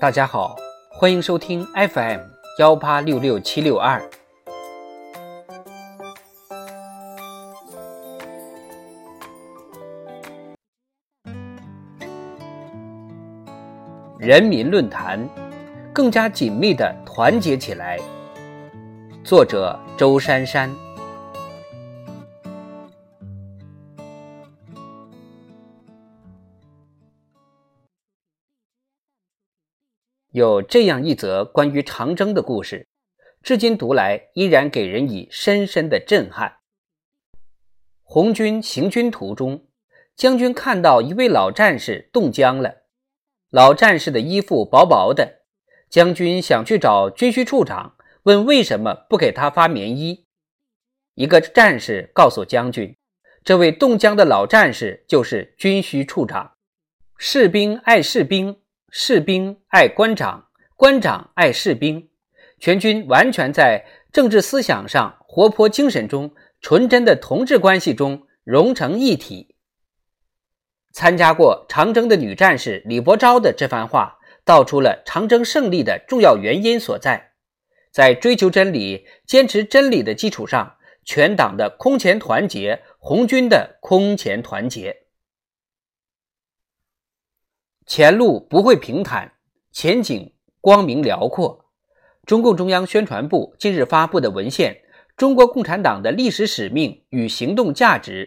大家好，欢迎收听 FM 幺八六六七六二。人民论坛，更加紧密的团结起来。作者：周珊珊。有这样一则关于长征的故事，至今读来依然给人以深深的震撼。红军行军途中，将军看到一位老战士冻僵了。老战士的衣服薄薄的，将军想去找军需处长问为什么不给他发棉衣。一个战士告诉将军，这位冻僵的老战士就是军需处长。士兵爱士兵。士兵爱官长，官长爱士兵，全军完全在政治思想上、活泼精神中、纯真的同志关系中融成一体。参加过长征的女战士李伯昭的这番话，道出了长征胜利的重要原因所在：在追求真理、坚持真理的基础上，全党的空前团结，红军的空前团结。前路不会平坦，前景光明辽阔。中共中央宣传部近日发布的文献《中国共产党的历史使命与行动价值》，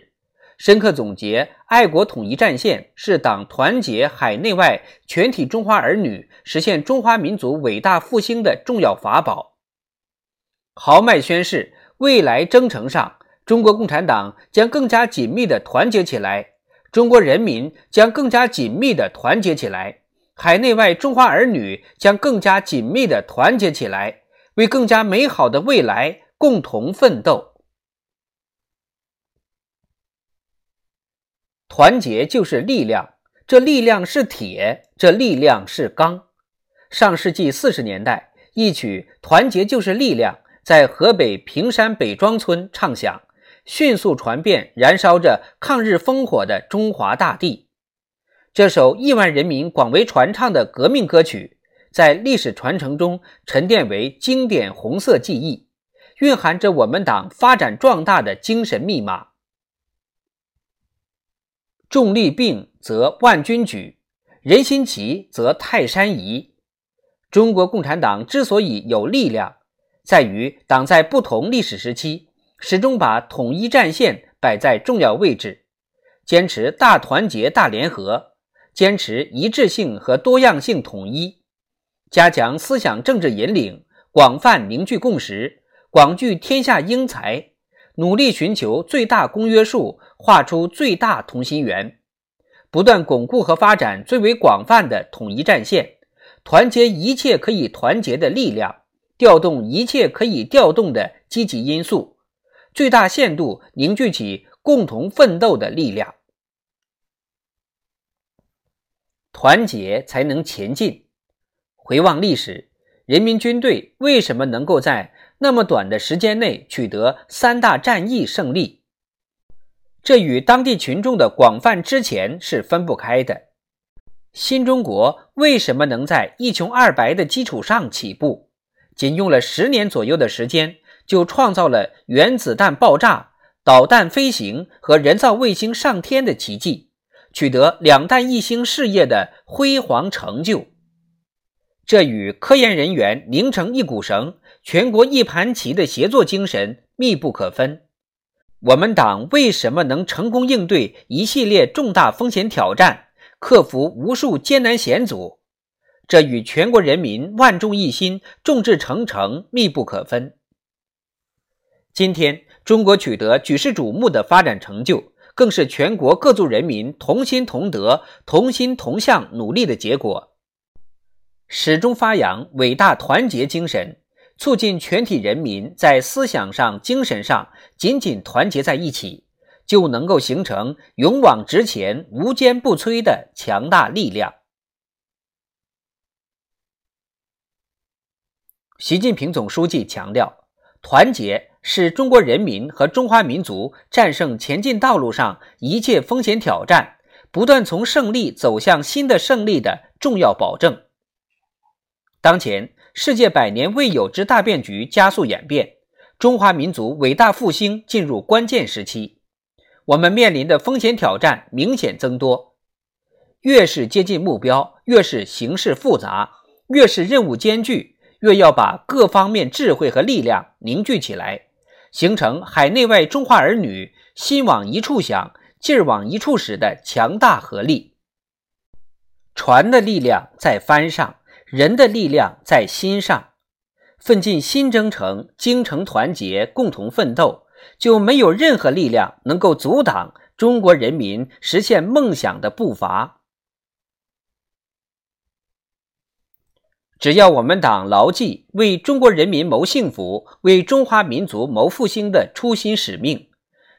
深刻总结爱国统一战线是党团结海内外全体中华儿女，实现中华民族伟大复兴的重要法宝。豪迈宣誓，未来征程上，中国共产党将更加紧密地团结起来。中国人民将更加紧密地团结起来，海内外中华儿女将更加紧密地团结起来，为更加美好的未来共同奋斗。团结就是力量，这力量是铁，这力量是钢。上世纪四十年代，一曲《团结就是力量》在河北平山北庄村唱响。迅速传遍燃烧着抗日烽火的中华大地。这首亿万人民广为传唱的革命歌曲，在历史传承中沉淀为经典红色记忆，蕴含着我们党发展壮大的精神密码。众力并则万钧举，人心齐则泰山移。中国共产党之所以有力量，在于党在不同历史时期。始终把统一战线摆在重要位置，坚持大团结大联合，坚持一致性和多样性统一，加强思想政治引领，广泛凝聚共识，广聚天下英才，努力寻求最大公约数，画出最大同心圆，不断巩固和发展最为广泛的统一战线，团结一切可以团结的力量，调动一切可以调动的积极因素。最大限度凝聚起共同奋斗的力量，团结才能前进。回望历史，人民军队为什么能够在那么短的时间内取得三大战役胜利？这与当地群众的广泛支前是分不开的。新中国为什么能在一穷二白的基础上起步？仅用了十年左右的时间。就创造了原子弹爆炸、导弹飞行和人造卫星上天的奇迹，取得两弹一星事业的辉煌成就。这与科研人员拧成一股绳、全国一盘棋的协作精神密不可分。我们党为什么能成功应对一系列重大风险挑战，克服无数艰难险阻？这与全国人民万众一心、众志成城密不可分。今天，中国取得举世瞩目的发展成就，更是全国各族人民同心同德、同心同向努力的结果。始终发扬伟大团结精神，促进全体人民在思想上、精神上紧紧团结在一起，就能够形成勇往直前、无坚不摧的强大力量。习近平总书记强调，团结。是中国人民和中华民族战胜前进道路上一切风险挑战，不断从胜利走向新的胜利的重要保证。当前，世界百年未有之大变局加速演变，中华民族伟大复兴进入关键时期。我们面临的风险挑战明显增多，越是接近目标，越是形势复杂，越是任务艰巨，越要把各方面智慧和力量凝聚起来，形成海内外中华儿女心往一处想、劲儿往一处使的强大合力。船的力量在帆上，人的力量在心上。奋进新征程，精诚团结，共同奋斗。就没有任何力量能够阻挡中国人民实现梦想的步伐。只要我们党牢记为中国人民谋幸福、为中华民族谋复兴的初心使命，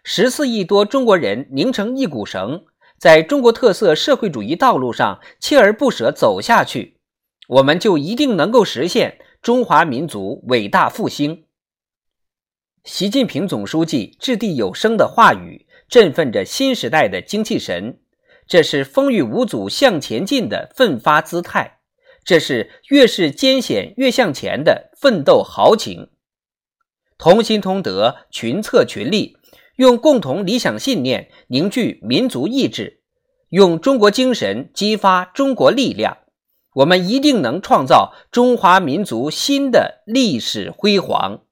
十四亿多中国人拧成一股绳，在中国特色社会主义道路上锲而不舍走下去，我们就一定能够实现中华民族伟大复兴。习近平总书记掷地有声的话语，振奋着新时代的精气神。这是风雨无阻向前进的奋发姿态，这是越是艰险越向前的奋斗豪情。同心同德，群策群力，用共同理想信念凝聚民族意志，用中国精神激发中国力量，我们一定能创造中华民族新的历史辉煌。